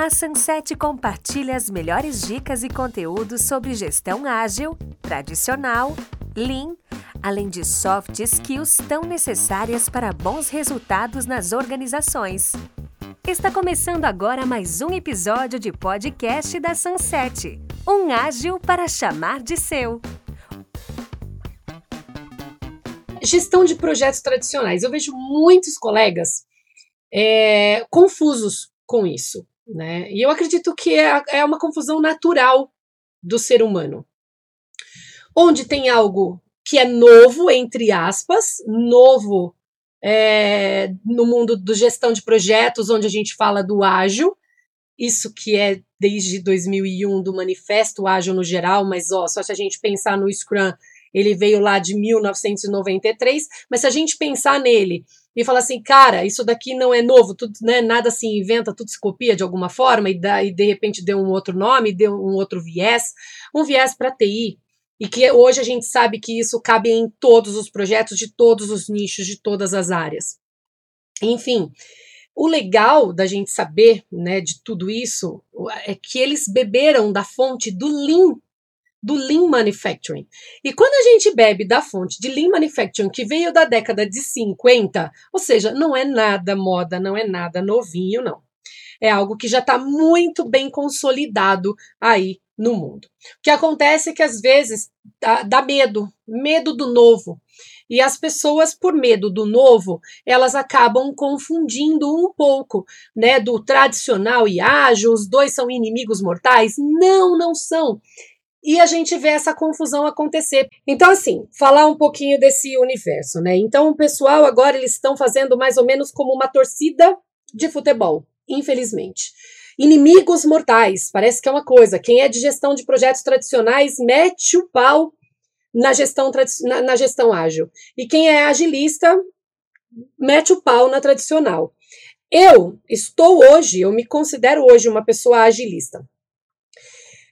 A Sunset compartilha as melhores dicas e conteúdos sobre gestão ágil, tradicional, lean, além de soft skills tão necessárias para bons resultados nas organizações. Está começando agora mais um episódio de podcast da Sunset, um ágil para chamar de seu. Gestão de projetos tradicionais. Eu vejo muitos colegas é, confusos com isso. Né? E eu acredito que é, é uma confusão natural do ser humano. Onde tem algo que é novo, entre aspas, novo é, no mundo do gestão de projetos, onde a gente fala do ágil, isso que é desde 2001 do manifesto ágil no geral, mas ó, só se a gente pensar no Scrum, ele veio lá de 1993, mas se a gente pensar nele e falar assim, cara, isso daqui não é novo, tudo, né, nada se inventa, tudo se copia de alguma forma e, dá, e de repente deu um outro nome, deu um outro viés, um viés para TI, e que hoje a gente sabe que isso cabe em todos os projetos, de todos os nichos, de todas as áreas. Enfim, o legal da gente saber né, de tudo isso é que eles beberam da fonte do Lean do Lean Manufacturing. E quando a gente bebe da fonte de Lean Manufacturing, que veio da década de 50, ou seja, não é nada moda, não é nada novinho, não. É algo que já está muito bem consolidado aí no mundo. O que acontece é que às vezes dá, medo, medo do novo. E as pessoas, por medo do novo, elas acabam confundindo um pouco, né, do tradicional e ágil, os dois são inimigos mortais. Não, não são e a gente vê essa confusão acontecer. Então, assim, falar um pouquinho desse universo, né? Então, o pessoal agora eles estão fazendo mais ou menos como uma torcida de futebol, infelizmente. Inimigos mortais, parece que é uma coisa. Quem é de gestão de projetos tradicionais mete o pau na gestão, na, na gestão ágil. E quem é agilista mete o pau na tradicional. Eu estou hoje, eu me considero hoje uma pessoa agilista.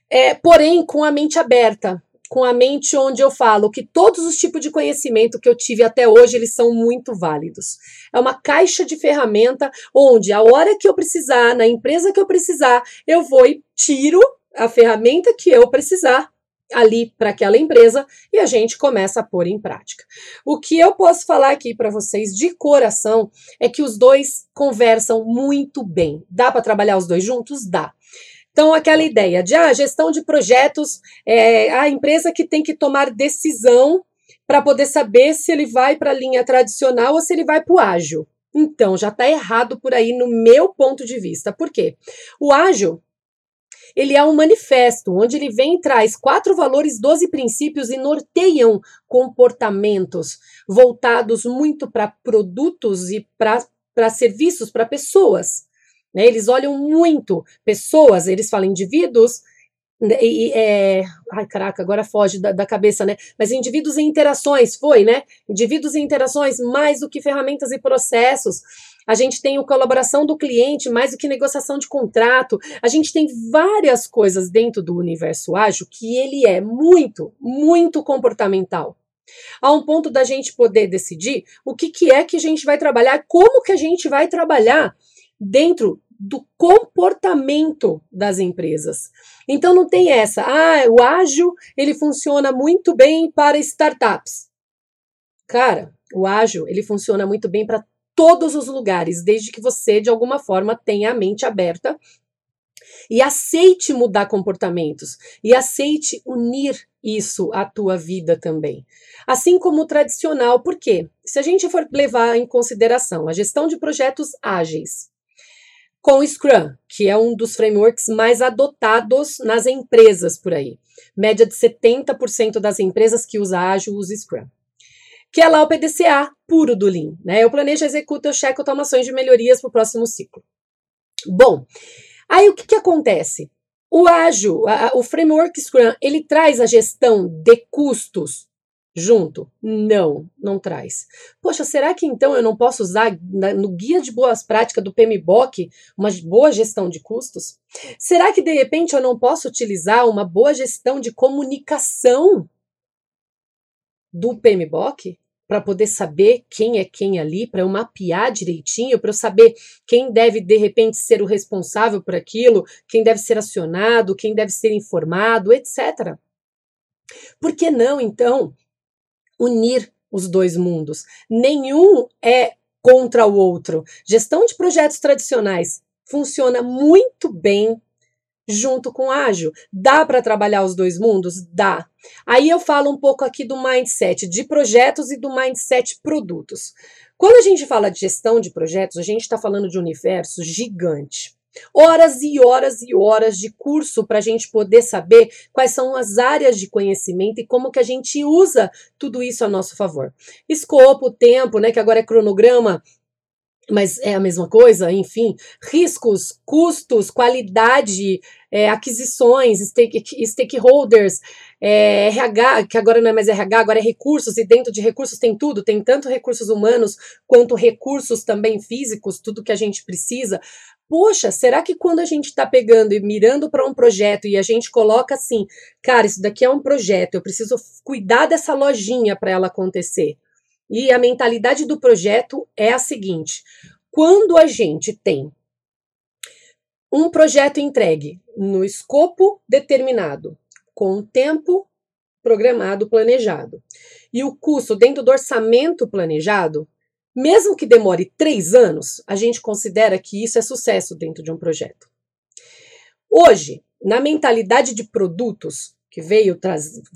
É, porém, com a mente aberta, com a mente onde eu falo que todos os tipos de conhecimento que eu tive até hoje, eles são muito válidos. É uma caixa de ferramenta onde a hora que eu precisar, na empresa que eu precisar, eu vou e tiro a ferramenta que eu precisar ali para aquela empresa e a gente começa a pôr em prática. O que eu posso falar aqui para vocês de coração é que os dois conversam muito bem. Dá para trabalhar os dois juntos? Dá. Então, aquela ideia de ah, gestão de projetos, é a empresa que tem que tomar decisão para poder saber se ele vai para a linha tradicional ou se ele vai para o ágil. Então, já está errado por aí no meu ponto de vista. Por quê? O ágil, ele é um manifesto onde ele vem e traz quatro valores, doze princípios e norteiam comportamentos voltados muito para produtos e para serviços, para pessoas. Né? Eles olham muito pessoas, eles falam indivíduos, né, e, é, ai caraca, agora foge da, da, cabeça, né? Mas indivíduos e interações, foi, né? Indivíduos e interações, mais do que ferramentas e processos. A gente tem o colaboração do cliente, mais do que negociação de contrato. A gente tem várias coisas dentro do universo ágil que ele é muito, muito comportamental. A um ponto da gente poder decidir o que, que é que a gente vai trabalhar, como que a gente vai trabalhar dentro do comportamento das empresas. Então não tem essa, ah, o ágil ele funciona muito bem para startups. Cara, o ágil ele funciona muito bem para todos os lugares, desde que você de alguma forma tenha a mente aberta e aceite mudar comportamentos e aceite unir isso à tua vida também. Assim como o tradicional, por quê? Se a gente for levar em consideração a gestão de projetos ágeis, com o Scrum, que é um dos frameworks mais adotados nas empresas por aí. Média de 70% das empresas que usa ágil usa Scrum. Que é lá o PDCA puro do Lean. Né? Eu planejo, executo, eu checo automações de melhorias para o próximo ciclo. Bom, aí o que, que acontece? O ágil, a, o framework Scrum, ele traz a gestão de custos junto? Não, não traz. Poxa, será que então eu não posso usar na, no guia de boas práticas do PMBOK uma boa gestão de custos? Será que de repente eu não posso utilizar uma boa gestão de comunicação do PMBOK? para poder saber quem é quem ali, para eu mapear direitinho, para eu saber quem deve de repente ser o responsável por aquilo, quem deve ser acionado, quem deve ser informado, etc. Por que não, então, unir os dois mundos? Nenhum é contra o outro. Gestão de projetos tradicionais funciona muito bem junto com ágil. Dá para trabalhar os dois mundos? Dá. Aí eu falo um pouco aqui do mindset de projetos e do mindset produtos. Quando a gente fala de gestão de projetos, a gente está falando de um universo gigante. Horas e horas e horas de curso para a gente poder saber quais são as áreas de conhecimento e como que a gente usa tudo isso a nosso favor. Escopo, tempo, né, que agora é cronograma, mas é a mesma coisa, enfim, riscos, custos, qualidade, é, aquisições, stake, stakeholders, é, RH, que agora não é mais RH, agora é recursos, e dentro de recursos tem tudo, tem tanto recursos humanos quanto recursos também físicos, tudo que a gente precisa. Poxa, será que quando a gente está pegando e mirando para um projeto e a gente coloca assim, cara, isso daqui é um projeto, eu preciso cuidar dessa lojinha para ela acontecer. E a mentalidade do projeto é a seguinte: quando a gente tem um projeto entregue no escopo determinado, com o tempo programado, planejado, e o custo dentro do orçamento planejado, mesmo que demore três anos, a gente considera que isso é sucesso dentro de um projeto. Hoje, na mentalidade de produtos, que veio,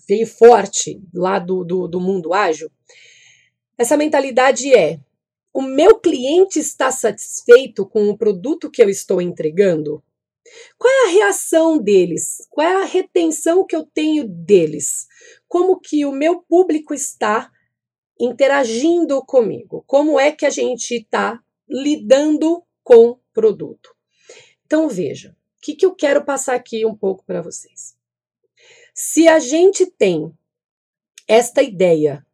veio forte lá do, do, do mundo ágil, essa mentalidade é: o meu cliente está satisfeito com o produto que eu estou entregando? Qual é a reação deles? Qual é a retenção que eu tenho deles? Como que o meu público está interagindo comigo? Como é que a gente está lidando com produto? Então veja, o que, que eu quero passar aqui um pouco para vocês. Se a gente tem esta ideia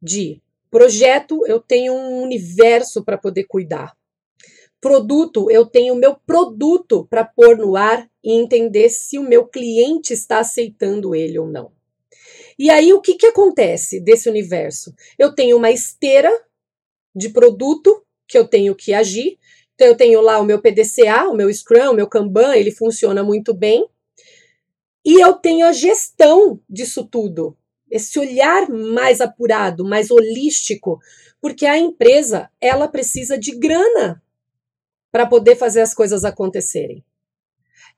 de Projeto, eu tenho um universo para poder cuidar. Produto, eu tenho o meu produto para pôr no ar e entender se o meu cliente está aceitando ele ou não. E aí, o que, que acontece desse universo? Eu tenho uma esteira de produto que eu tenho que agir. Então, eu tenho lá o meu PDCA, o meu Scrum, o meu Kanban, ele funciona muito bem. E eu tenho a gestão disso tudo esse olhar mais apurado, mais holístico, porque a empresa ela precisa de grana para poder fazer as coisas acontecerem.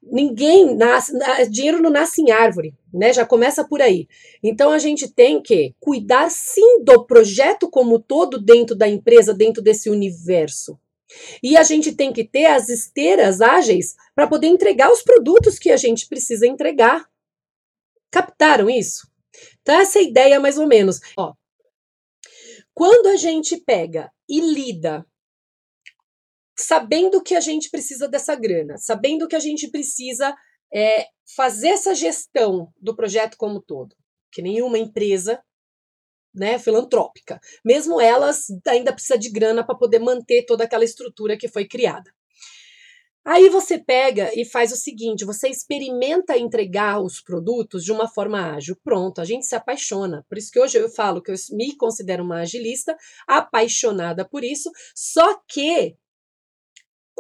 Ninguém nasce, dinheiro não nasce em árvore, né? Já começa por aí. Então a gente tem que cuidar sim do projeto como todo dentro da empresa, dentro desse universo. E a gente tem que ter as esteiras ágeis para poder entregar os produtos que a gente precisa entregar. Captaram isso? Então, essa é a ideia, mais ou menos. Ó, quando a gente pega e lida sabendo que a gente precisa dessa grana, sabendo que a gente precisa é, fazer essa gestão do projeto como todo, que nenhuma empresa né, filantrópica, mesmo elas ainda precisa de grana para poder manter toda aquela estrutura que foi criada. Aí você pega e faz o seguinte: você experimenta entregar os produtos de uma forma ágil. Pronto, a gente se apaixona. Por isso que hoje eu falo que eu me considero uma agilista, apaixonada por isso, só que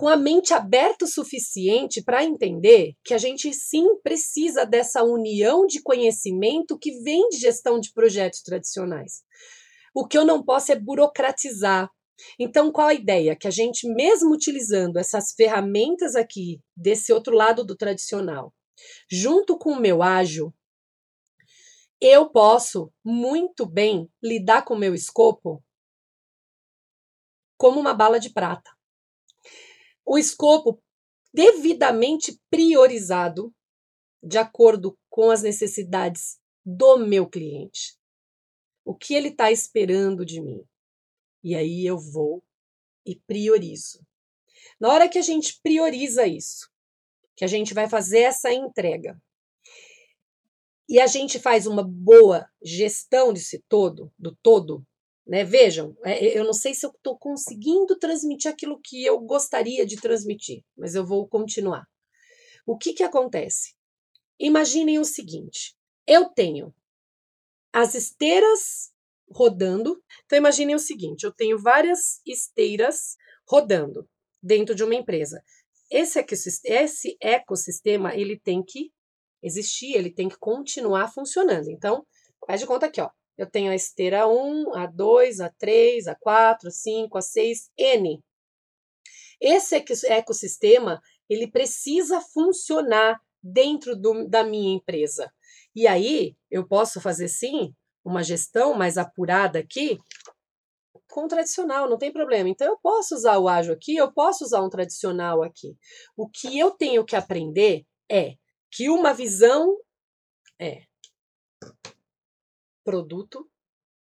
com a mente aberta o suficiente para entender que a gente sim precisa dessa união de conhecimento que vem de gestão de projetos tradicionais. O que eu não posso é burocratizar, então, qual a ideia? Que a gente, mesmo utilizando essas ferramentas aqui, desse outro lado do tradicional, junto com o meu ágil, eu posso muito bem lidar com o meu escopo como uma bala de prata. O escopo devidamente priorizado de acordo com as necessidades do meu cliente. O que ele está esperando de mim? E aí eu vou e priorizo. Na hora que a gente prioriza isso, que a gente vai fazer essa entrega, e a gente faz uma boa gestão desse todo, do todo, né? Vejam, é, eu não sei se eu estou conseguindo transmitir aquilo que eu gostaria de transmitir, mas eu vou continuar. O que, que acontece? Imaginem o seguinte: eu tenho as esteiras rodando. Então imaginem o seguinte, eu tenho várias esteiras rodando dentro de uma empresa. Esse, esse ecossistema, ele tem que existir, ele tem que continuar funcionando. Então, faz de conta aqui, ó. Eu tenho a esteira 1, a 2, a 3, a 4, a 5, a 6, N. Esse ecossistema, ele precisa funcionar dentro do, da minha empresa. E aí, eu posso fazer sim uma gestão mais apurada aqui, com tradicional, não tem problema. Então, eu posso usar o ágil aqui, eu posso usar um tradicional aqui. O que eu tenho que aprender é que uma visão é produto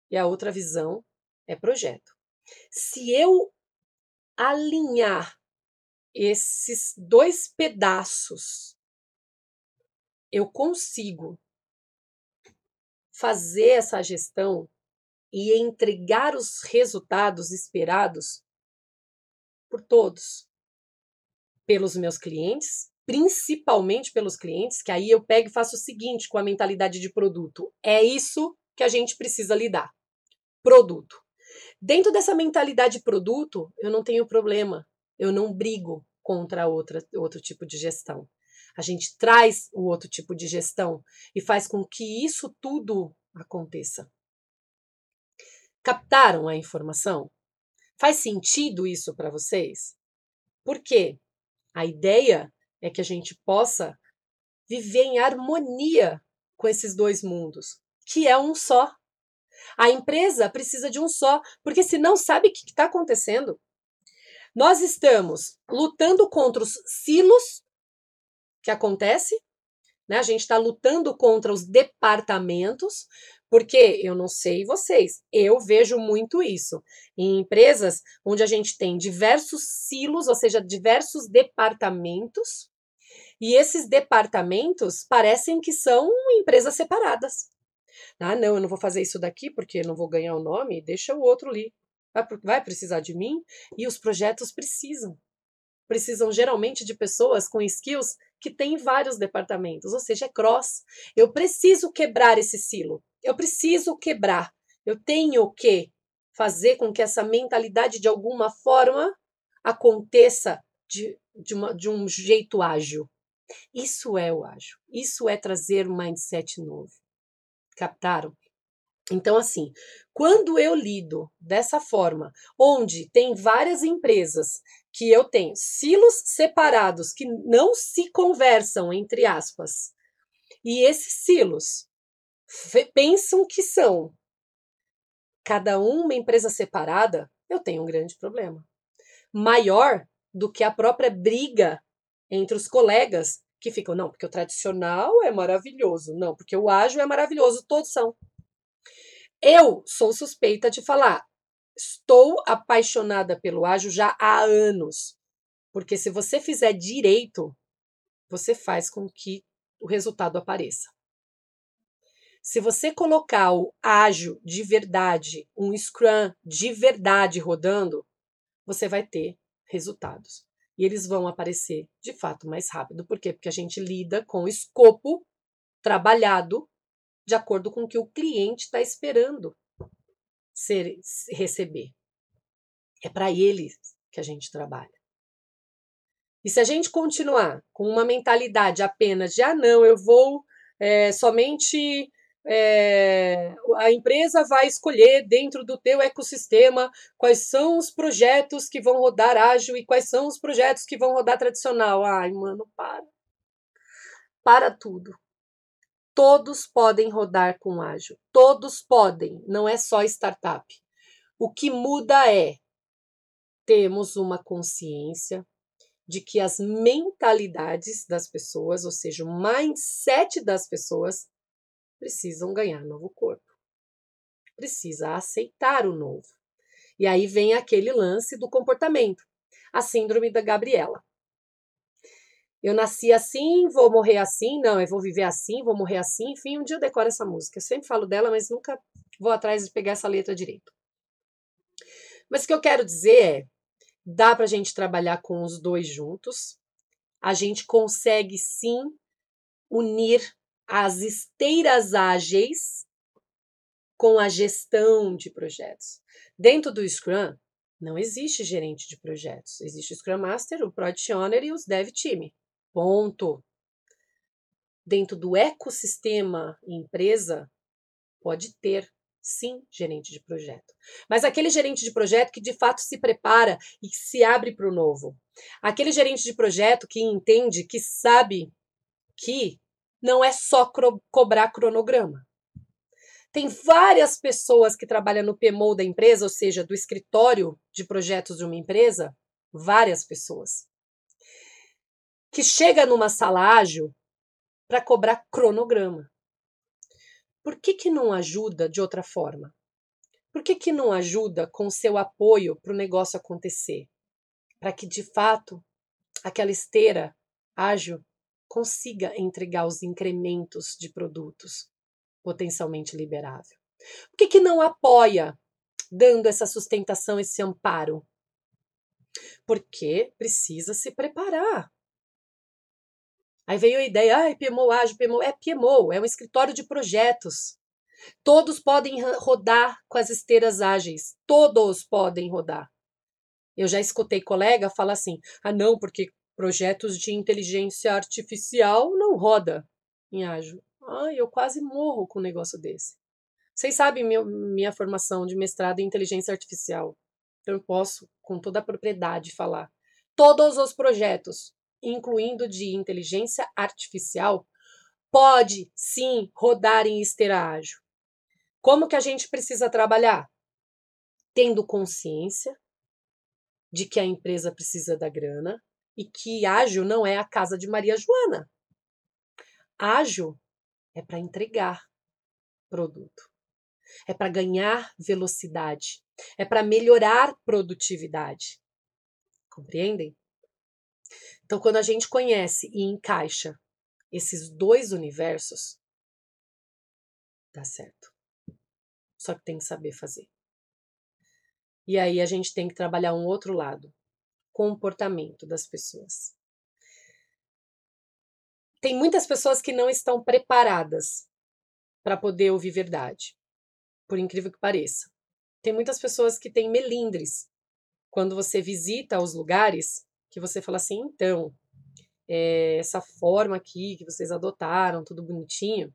e a outra visão é projeto. Se eu alinhar esses dois pedaços, eu consigo fazer essa gestão e entregar os resultados esperados por todos, pelos meus clientes, principalmente pelos clientes, que aí eu pego e faço o seguinte com a mentalidade de produto: é isso que a gente precisa lidar. Produto. Dentro dessa mentalidade produto, eu não tenho problema, eu não brigo contra outra, outro tipo de gestão. A gente traz o outro tipo de gestão e faz com que isso tudo aconteça. Captaram a informação? Faz sentido isso para vocês? Por quê? A ideia é que a gente possa viver em harmonia com esses dois mundos, que é um só. A empresa precisa de um só, porque senão sabe o que está acontecendo? Nós estamos lutando contra os silos que acontece, né? A gente está lutando contra os departamentos, porque eu não sei vocês, eu vejo muito isso em empresas onde a gente tem diversos silos, ou seja, diversos departamentos, e esses departamentos parecem que são empresas separadas. Ah, não, eu não vou fazer isso daqui porque não vou ganhar o nome, deixa o outro ali. Vai precisar de mim? E os projetos precisam. Precisam geralmente de pessoas com skills que têm vários departamentos, ou seja, é cross. Eu preciso quebrar esse silo. Eu preciso quebrar. Eu tenho que fazer com que essa mentalidade, de alguma forma, aconteça de, de, uma, de um jeito ágil. Isso é o ágil. Isso é trazer um mindset novo. Captaram? Então, assim, quando eu lido dessa forma, onde tem várias empresas que eu tenho silos separados que não se conversam, entre aspas, e esses silos pensam que são cada um uma empresa separada, eu tenho um grande problema. Maior do que a própria briga entre os colegas que ficam, não, porque o tradicional é maravilhoso, não, porque o ágil é maravilhoso, todos são. Eu sou suspeita de falar, estou apaixonada pelo ágil já há anos, porque se você fizer direito, você faz com que o resultado apareça. Se você colocar o ágil de verdade, um Scrum de verdade rodando, você vai ter resultados. E eles vão aparecer de fato mais rápido. Por quê? Porque a gente lida com o escopo trabalhado de acordo com o que o cliente está esperando ser, receber. É para eles que a gente trabalha. E se a gente continuar com uma mentalidade apenas de ah, não, eu vou é, somente é, a empresa vai escolher dentro do teu ecossistema quais são os projetos que vão rodar ágil e quais são os projetos que vão rodar tradicional. Ai, mano, para. Para tudo. Todos podem rodar com ágil. Todos podem, não é só startup. O que muda é temos uma consciência de que as mentalidades das pessoas, ou seja, o mindset das pessoas, precisam ganhar novo corpo. Precisa aceitar o novo. E aí vem aquele lance do comportamento, a síndrome da Gabriela. Eu nasci assim, vou morrer assim, não, eu vou viver assim, vou morrer assim, enfim, um dia eu decoro essa música. Eu sempre falo dela, mas nunca vou atrás de pegar essa letra direito. Mas o que eu quero dizer é, dá para a gente trabalhar com os dois juntos, a gente consegue sim unir as esteiras ágeis com a gestão de projetos. Dentro do Scrum, não existe gerente de projetos. Existe o Scrum Master, o Product Owner e os Dev Team. Ponto. Dentro do ecossistema empresa, pode ter sim gerente de projeto. Mas aquele gerente de projeto que de fato se prepara e se abre para o novo. Aquele gerente de projeto que entende, que sabe que não é só cobrar cronograma. Tem várias pessoas que trabalham no PMO da empresa, ou seja, do escritório de projetos de uma empresa, várias pessoas, que chega numa sala ágil para cobrar cronograma. Por que, que não ajuda de outra forma? Por que, que não ajuda com seu apoio para o negócio acontecer? Para que, de fato, aquela esteira ágil consiga entregar os incrementos de produtos potencialmente liberável? Por que, que não apoia, dando essa sustentação, esse amparo? Porque precisa se preparar. Aí veio a ideia, ah, PMO ágil, PMO. É PMO, é um escritório de projetos. Todos podem rodar com as esteiras ágeis. Todos podem rodar. Eu já escutei colega falar assim: ah, não, porque projetos de inteligência artificial não roda em ágil. Ah, eu quase morro com um negócio desse. Vocês sabem minha, minha formação de mestrado em inteligência artificial. Então eu posso, com toda a propriedade, falar. Todos os projetos, incluindo de inteligência artificial, pode sim rodar em esteira ágil. Como que a gente precisa trabalhar? Tendo consciência de que a empresa precisa da grana, e que ágil não é a casa de Maria Joana. Ágil é para entregar produto, é para ganhar velocidade, é para melhorar produtividade. Compreendem? Então, quando a gente conhece e encaixa esses dois universos, dá certo. Só que tem que saber fazer. E aí a gente tem que trabalhar um outro lado, comportamento das pessoas. Tem muitas pessoas que não estão preparadas para poder ouvir verdade, por incrível que pareça. Tem muitas pessoas que têm melindres. Quando você visita os lugares, que você fala assim, então, é, essa forma aqui que vocês adotaram, tudo bonitinho,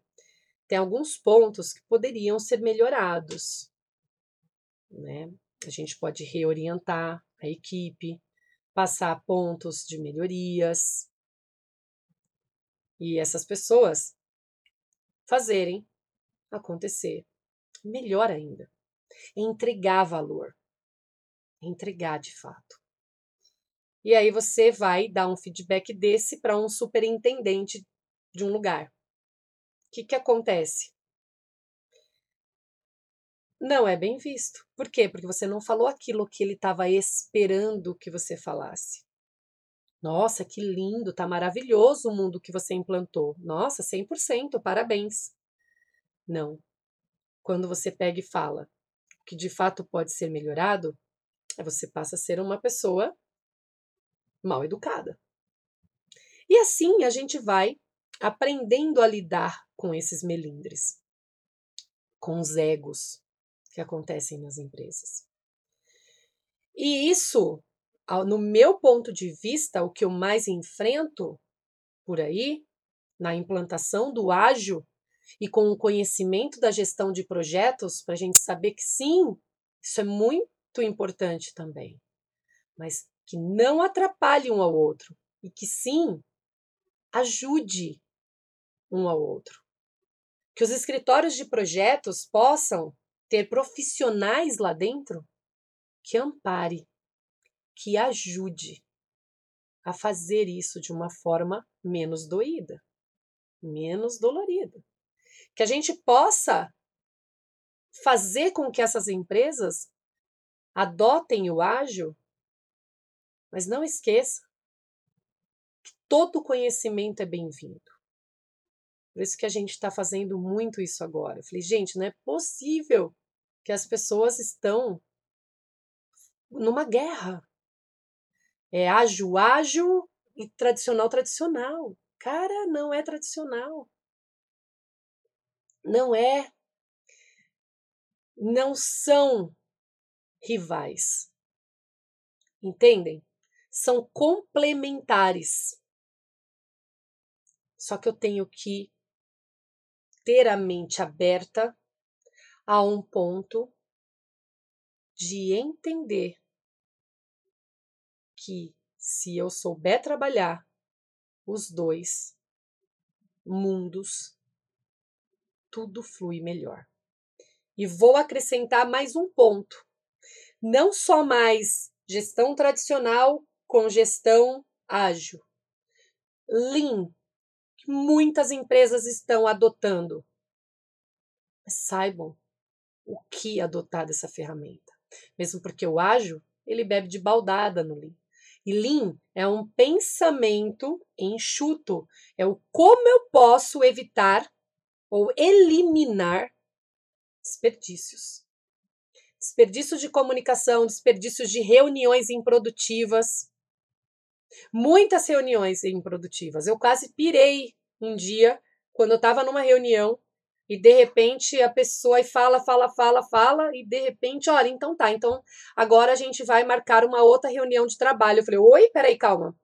tem alguns pontos que poderiam ser melhorados. Né? A gente pode reorientar a equipe, passar pontos de melhorias e essas pessoas fazerem acontecer. Melhor ainda, entregar valor, entregar de fato. E aí você vai dar um feedback desse para um superintendente de um lugar. O que, que acontece? Não é bem visto. Por quê? Porque você não falou aquilo que ele estava esperando que você falasse. Nossa, que lindo, tá maravilhoso o mundo que você implantou. Nossa, 100%, parabéns. Não. Quando você pega e fala o que de fato pode ser melhorado, você passa a ser uma pessoa mal educada. E assim a gente vai aprendendo a lidar com esses melindres, com os egos, que acontecem nas empresas. E isso, no meu ponto de vista, o que eu mais enfrento por aí, na implantação do ágil e com o conhecimento da gestão de projetos, para a gente saber que sim, isso é muito importante também, mas que não atrapalhe um ao outro e que sim ajude um ao outro. Que os escritórios de projetos possam ter profissionais lá dentro que ampare, que ajude a fazer isso de uma forma menos doída, menos dolorida. Que a gente possa fazer com que essas empresas adotem o ágil, mas não esqueça que todo conhecimento é bem-vindo. Por isso que a gente está fazendo muito isso agora. Eu falei, gente, não é possível que as pessoas estão numa guerra. É ágil, ágil e tradicional, tradicional. Cara, não é tradicional. Não é. não são rivais. Entendem? São complementares. Só que eu tenho que ter a mente aberta a um ponto de entender que se eu souber trabalhar os dois mundos, tudo flui melhor. E vou acrescentar mais um ponto. Não só mais gestão tradicional com gestão ágil. Lean, que muitas empresas estão adotando. Saibam o que adotar dessa ferramenta. Mesmo porque o ágil, ele bebe de baldada no Lean. E Lean é um pensamento enxuto, é o como eu posso evitar ou eliminar desperdícios. Desperdícios de comunicação, desperdícios de reuniões improdutivas. Muitas reuniões improdutivas. Eu quase pirei um dia quando eu estava numa reunião e de repente a pessoa fala, fala, fala, fala, e de repente, olha, então tá, então agora a gente vai marcar uma outra reunião de trabalho. Eu falei, oi, peraí, calma.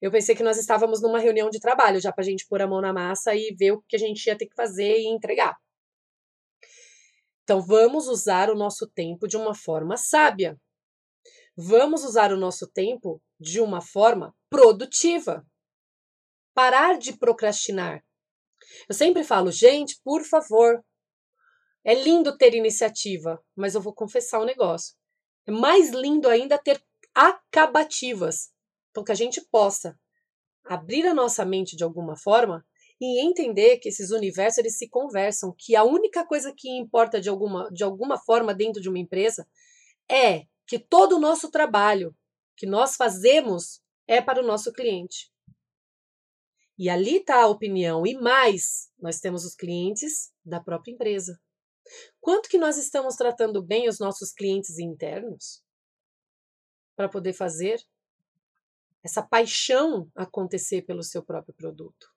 Eu pensei que nós estávamos numa reunião de trabalho, já pra gente pôr a mão na massa e ver o que a gente ia ter que fazer e entregar. Então, vamos usar o nosso tempo de uma forma sábia. Vamos usar o nosso tempo de uma forma produtiva. Parar de procrastinar. Eu sempre falo, gente, por favor, é lindo ter iniciativa, mas eu vou confessar um negócio. É mais lindo ainda ter acabativas. Então, que a gente possa abrir a nossa mente de alguma forma e entender que esses universos eles se conversam, que a única coisa que importa de alguma, de alguma forma dentro de uma empresa é que todo o nosso trabalho que nós fazemos é para o nosso cliente. E ali está a opinião. E mais, nós temos os clientes da própria empresa. Quanto que nós estamos tratando bem os nossos clientes internos para poder fazer essa paixão acontecer pelo seu próprio produto?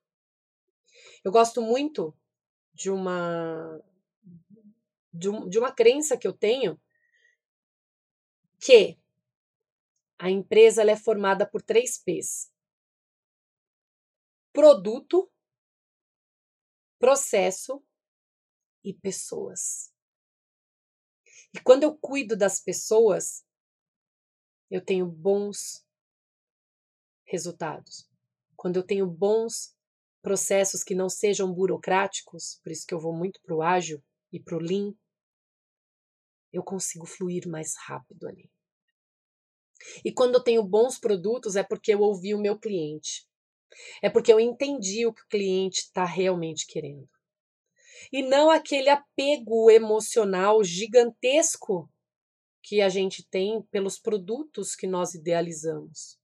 Eu gosto muito de uma de, um, de uma crença que eu tenho que a empresa é formada por três P's: produto, processo e pessoas. E quando eu cuido das pessoas, eu tenho bons resultados. Quando eu tenho bons processos que não sejam burocráticos, por isso que eu vou muito para o ágil e para o lean, eu consigo fluir mais rápido ali. E quando eu tenho bons produtos é porque eu ouvi o meu cliente. É porque eu entendi o que o cliente está realmente querendo. E não aquele apego emocional gigantesco que a gente tem pelos produtos que nós idealizamos.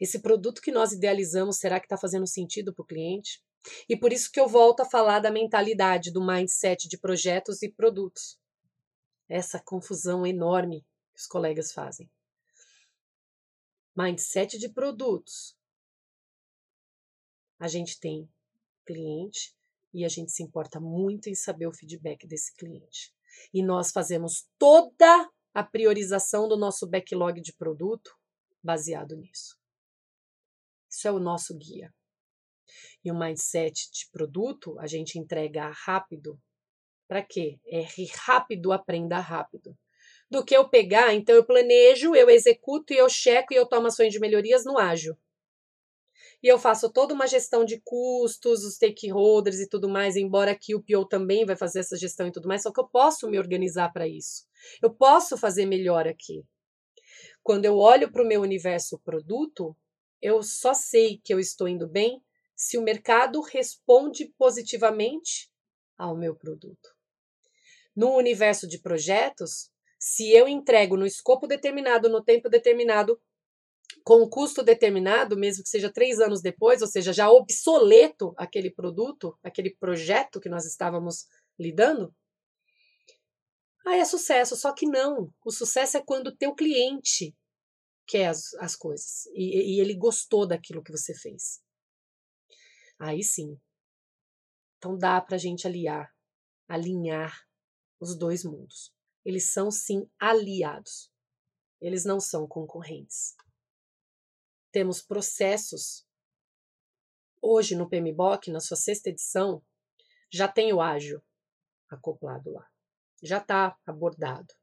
Esse produto que nós idealizamos, será que está fazendo sentido para o cliente? E por isso que eu volto a falar da mentalidade, do mindset de projetos e produtos. Essa confusão enorme que os colegas fazem. Mindset de produtos a gente tem cliente e a gente se importa muito em saber o feedback desse cliente. E nós fazemos toda a priorização do nosso backlog de produto baseado nisso. Isso é o nosso guia. E o mindset de produto a gente entrega rápido. Para quê? É rápido, aprenda rápido. Do que eu pegar, então eu planejo, eu executo e eu checo e eu tomo ações de melhorias no ágil e eu faço toda uma gestão de custos, os stakeholders e tudo mais, embora aqui o PO também vai fazer essa gestão e tudo mais, só que eu posso me organizar para isso. Eu posso fazer melhor aqui. Quando eu olho para o meu universo produto, eu só sei que eu estou indo bem se o mercado responde positivamente ao meu produto. No universo de projetos, se eu entrego no escopo determinado, no tempo determinado, com um custo determinado, mesmo que seja três anos depois, ou seja, já obsoleto aquele produto, aquele projeto que nós estávamos lidando, aí é sucesso. Só que não. O sucesso é quando o teu cliente quer as, as coisas e, e ele gostou daquilo que você fez. Aí sim. Então dá para a gente aliar, alinhar os dois mundos. Eles são sim aliados. Eles não são concorrentes. Temos processos. Hoje no PMBOK, na sua sexta edição, já tem o ágil acoplado lá. Já está abordado.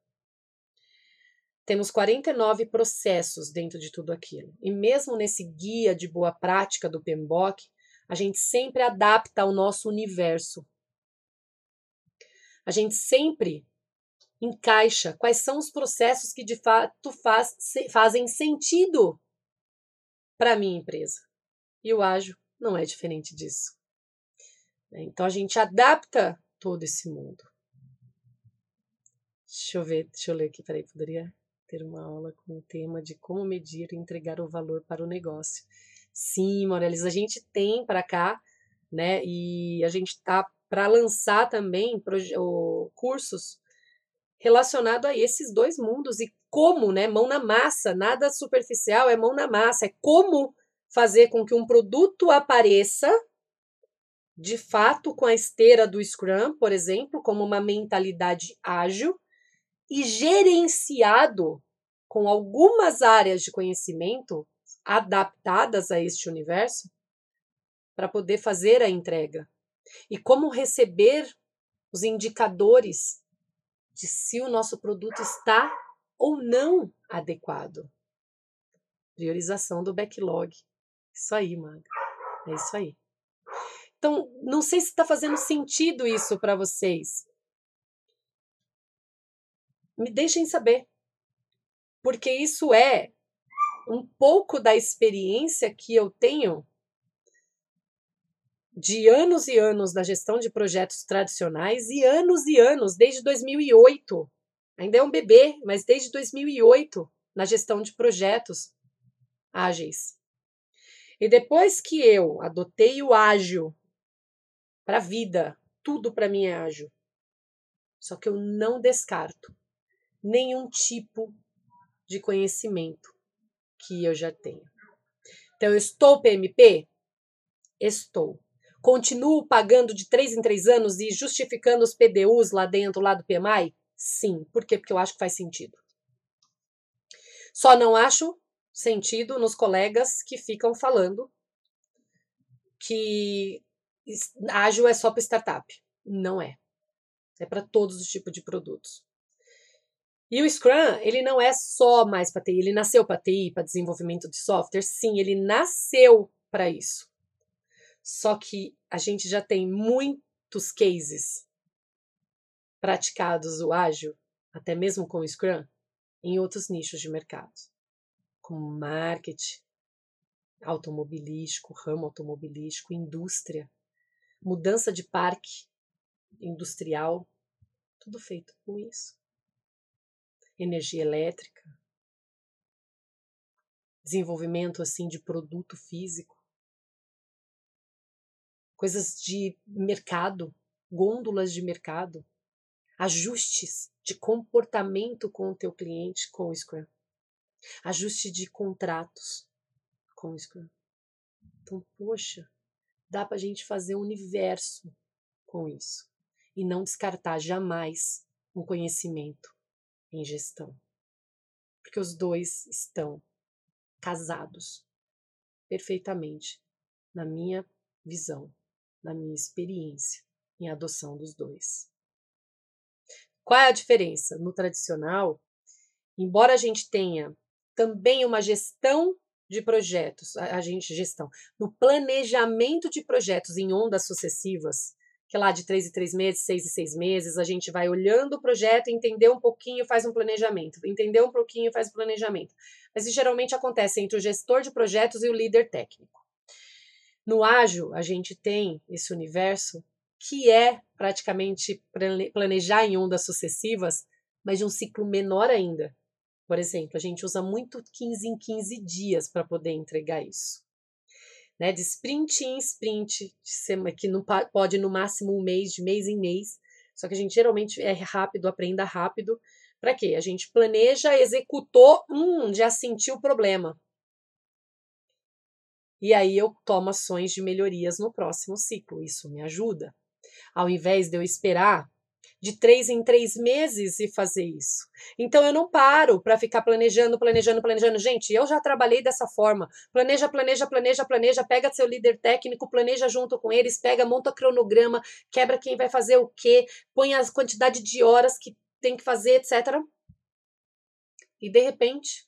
Temos 49 processos dentro de tudo aquilo. E mesmo nesse guia de boa prática do PMBOK, a gente sempre adapta ao nosso universo. A gente sempre encaixa quais são os processos que de fato faz, fazem sentido para a minha empresa. E o ágil não é diferente disso. Então a gente adapta todo esse mundo. Deixa eu ver, deixa eu ler aqui, peraí, poderia ter uma aula com o tema de como medir e entregar o valor para o negócio. Sim, Morelis, a gente tem para cá, né? E a gente está para lançar também cursos relacionados a esses dois mundos e como, né? Mão na massa, nada superficial, é mão na massa, é como fazer com que um produto apareça de fato com a esteira do Scrum, por exemplo, como uma mentalidade ágil e gerenciado com algumas áreas de conhecimento adaptadas a este universo para poder fazer a entrega. E como receber os indicadores de se o nosso produto está ou não adequado. Priorização do backlog. Isso aí, Maga. É isso aí. Então, não sei se está fazendo sentido isso para vocês. Me deixem saber. Porque isso é um pouco da experiência que eu tenho de anos e anos na gestão de projetos tradicionais e anos e anos, desde 2008. Ainda é um bebê, mas desde 2008 na gestão de projetos ágeis. E depois que eu adotei o ágil para a vida, tudo para mim é ágil. Só que eu não descarto nenhum tipo de conhecimento que eu já tenho. Então, eu estou PMP? Estou. Continuo pagando de três em três anos e justificando os PDUs lá dentro, lá do PMI? Sim. Por quê? Porque eu acho que faz sentido. Só não acho sentido nos colegas que ficam falando que ágil é só para startup. Não é. É para todos os tipos de produtos. E o Scrum, ele não é só mais para TI, ele nasceu para TI, para desenvolvimento de software, sim, ele nasceu para isso. Só que a gente já tem muitos cases praticados o ágil, até mesmo com o Scrum, em outros nichos de mercado, como marketing, automobilístico, ramo automobilístico, indústria, mudança de parque industrial, tudo feito com isso. Energia elétrica, desenvolvimento assim de produto físico, coisas de mercado, gôndolas de mercado, ajustes de comportamento com o teu cliente com o Scrum, ajuste de contratos com o Scrum. Então, poxa, dá para a gente fazer um universo com isso e não descartar jamais um conhecimento em gestão. Porque os dois estão casados perfeitamente na minha visão, na minha experiência em adoção dos dois. Qual é a diferença? No tradicional, embora a gente tenha também uma gestão de projetos, a, gente gestão, no planejamento de projetos em ondas sucessivas, que é lá de três em três meses, seis em seis meses, a gente vai olhando o projeto, entender um pouquinho, faz um planejamento, entender um pouquinho, faz um planejamento. Mas isso geralmente acontece entre o gestor de projetos e o líder técnico. No ágil, a gente tem esse universo que é praticamente planejar em ondas sucessivas, mas de um ciclo menor ainda. Por exemplo, a gente usa muito 15 em 15 dias para poder entregar isso né, de sprint em sprint, que não pode no máximo um mês, de mês em mês. Só que a gente geralmente é rápido, aprenda rápido. Para quê? A gente planeja, executou, hum, já sentiu o problema. E aí eu tomo ações de melhorias no próximo ciclo. Isso me ajuda. Ao invés de eu esperar de três em três meses e fazer isso. Então eu não paro para ficar planejando, planejando, planejando. Gente, eu já trabalhei dessa forma. Planeja, planeja, planeja, planeja, pega seu líder técnico, planeja junto com eles, pega, monta cronograma, quebra quem vai fazer o quê, põe a quantidade de horas que tem que fazer, etc. E de repente,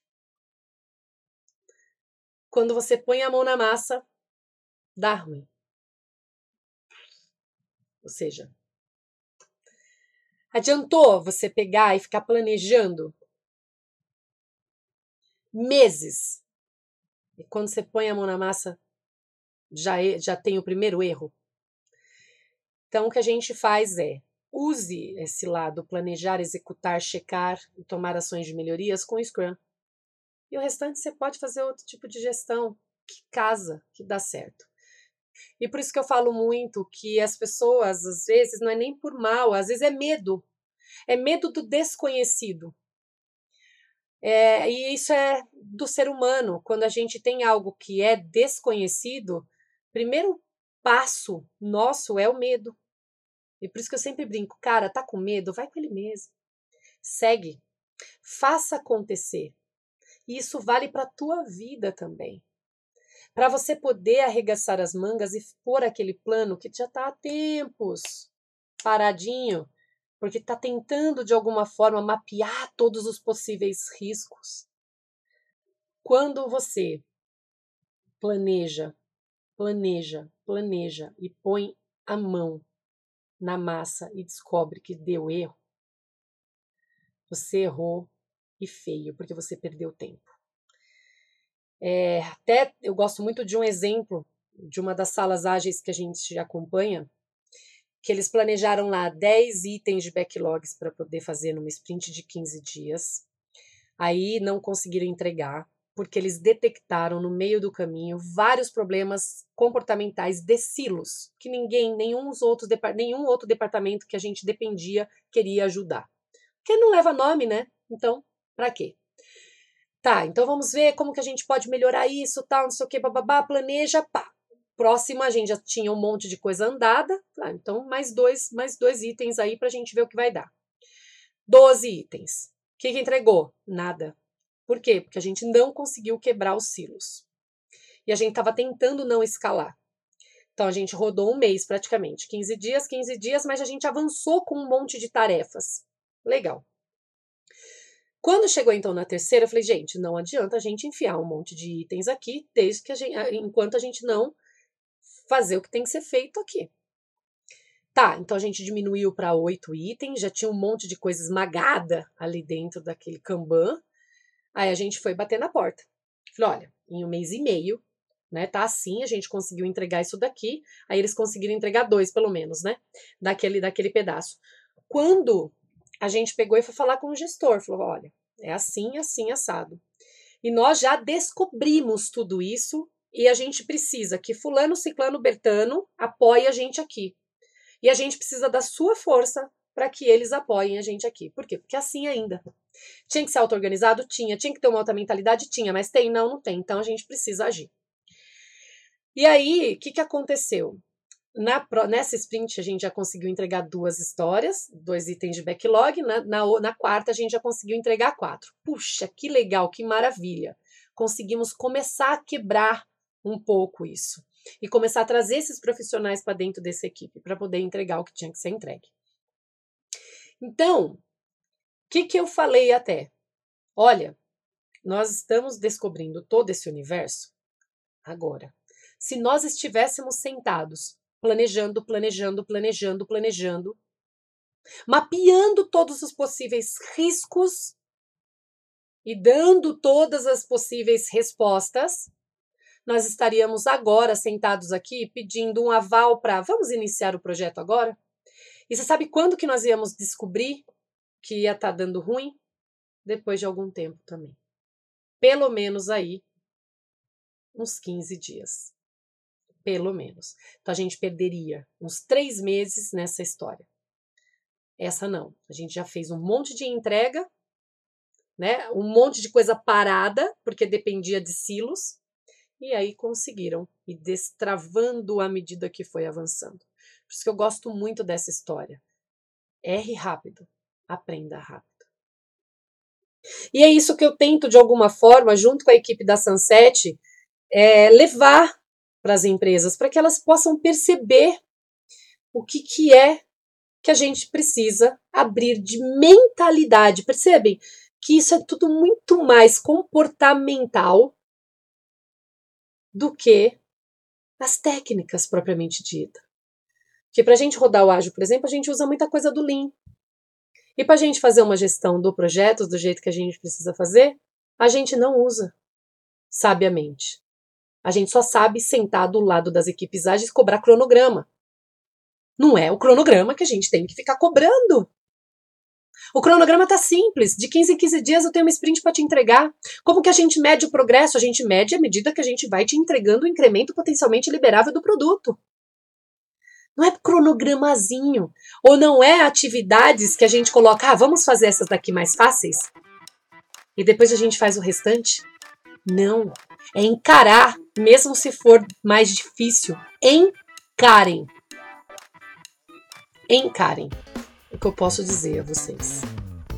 quando você põe a mão na massa, dá ruim. Ou seja, adiantou você pegar e ficar planejando meses. E quando você põe a mão na massa, já, já tem o primeiro erro. Então, o que a gente faz é use esse lado, planejar, executar, checar e tomar ações de melhorias com o Scrum. E o restante você pode fazer outro tipo de gestão que casa, que dá certo. E por isso que eu falo muito que as pessoas, às vezes, não é nem por mal, às vezes é medo. É medo do desconhecido. É, e isso é do ser humano. Quando a gente tem algo que é desconhecido, primeiro passo nosso é o medo. E por isso que eu sempre brinco, cara, tá com medo? Vai com ele mesmo. Segue. Faça acontecer. E isso vale para a tua vida também para você poder arregaçar as mangas e pôr aquele plano que já está há tempos paradinho, porque está tentando de alguma forma mapear todos os possíveis riscos. Quando você planeja, planeja, planeja e põe a mão na massa e descobre que deu erro, você errou e feio, porque você perdeu tempo. É, até eu gosto muito de um exemplo de uma das salas ágeis que a gente acompanha, que eles planejaram lá 10 itens de backlogs para poder fazer numa sprint de 15 dias. Aí não conseguiram entregar, porque eles detectaram no meio do caminho vários problemas comportamentais de silos, que ninguém, nenhum, outros, nenhum outro departamento que a gente dependia queria ajudar. Porque não leva nome, né? Então, para quê? Tá, então vamos ver como que a gente pode melhorar isso, tal, não sei o que, bababá, planeja, pá. Próximo a gente já tinha um monte de coisa andada, tá, então mais dois, mais dois itens aí pra gente ver o que vai dar. Doze itens. O que, que entregou? Nada. Por quê? Porque a gente não conseguiu quebrar os silos. E a gente estava tentando não escalar. Então a gente rodou um mês praticamente, 15 dias, 15 dias, mas a gente avançou com um monte de tarefas. Legal. Quando chegou então na terceira, eu falei, gente, não adianta a gente enfiar um monte de itens aqui, desde que a gente, enquanto a gente não fazer o que tem que ser feito aqui. Tá, então a gente diminuiu para oito itens, já tinha um monte de coisa esmagada ali dentro daquele Kanban. Aí a gente foi bater na porta. Falei, olha, em um mês e meio, né, tá assim, a gente conseguiu entregar isso daqui. Aí eles conseguiram entregar dois, pelo menos, né, daquele, daquele pedaço. Quando a gente pegou e foi falar com o gestor, falou: olha, é assim, assim, assado. E nós já descobrimos tudo isso e a gente precisa que fulano, ciclano, bertano apoie a gente aqui. E a gente precisa da sua força para que eles apoiem a gente aqui. Por quê? Porque assim ainda. Tinha que ser auto-organizado? Tinha. Tinha que ter uma outra mentalidade? Tinha. Mas tem? Não, não tem. Então a gente precisa agir. E aí, o que, que aconteceu? Na, nessa sprint, a gente já conseguiu entregar duas histórias, dois itens de backlog. Na, na, na quarta, a gente já conseguiu entregar quatro. Puxa, que legal, que maravilha! Conseguimos começar a quebrar um pouco isso e começar a trazer esses profissionais para dentro dessa equipe para poder entregar o que tinha que ser entregue. Então, o que, que eu falei até? Olha, nós estamos descobrindo todo esse universo agora. Se nós estivéssemos sentados planejando, planejando, planejando, planejando, mapeando todos os possíveis riscos e dando todas as possíveis respostas, nós estaríamos agora sentados aqui pedindo um aval para vamos iniciar o projeto agora? E você sabe quando que nós íamos descobrir que ia estar tá dando ruim? Depois de algum tempo também. Pelo menos aí uns 15 dias pelo menos. Então a gente perderia uns três meses nessa história. Essa não. A gente já fez um monte de entrega, né? Um monte de coisa parada, porque dependia de silos, e aí conseguiram ir destravando à medida que foi avançando. Por isso que eu gosto muito dessa história. Erre rápido, aprenda rápido. E é isso que eu tento, de alguma forma, junto com a equipe da Sunset, é, levar para as empresas, para que elas possam perceber o que, que é que a gente precisa abrir de mentalidade. Percebem que isso é tudo muito mais comportamental do que as técnicas propriamente dita. Porque para a gente rodar o ágil, por exemplo, a gente usa muita coisa do Lean. E para a gente fazer uma gestão do projeto do jeito que a gente precisa fazer, a gente não usa sabiamente. A gente só sabe sentar do lado das equipes ágeis e cobrar cronograma. Não é o cronograma que a gente tem que ficar cobrando. O cronograma está simples. De 15 em 15 dias eu tenho uma sprint para te entregar. Como que a gente mede o progresso? A gente mede à medida que a gente vai te entregando o incremento potencialmente liberável do produto. Não é cronogramazinho. Ou não é atividades que a gente coloca, ah, vamos fazer essas daqui mais fáceis? E depois a gente faz o restante? Não. É encarar, mesmo se for mais difícil. Encarem. Encarem o que eu posso dizer a vocês.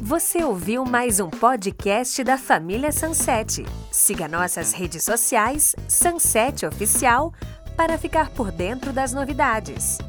Você ouviu mais um podcast da família Sunset. Siga nossas redes sociais, Sunset Oficial, para ficar por dentro das novidades.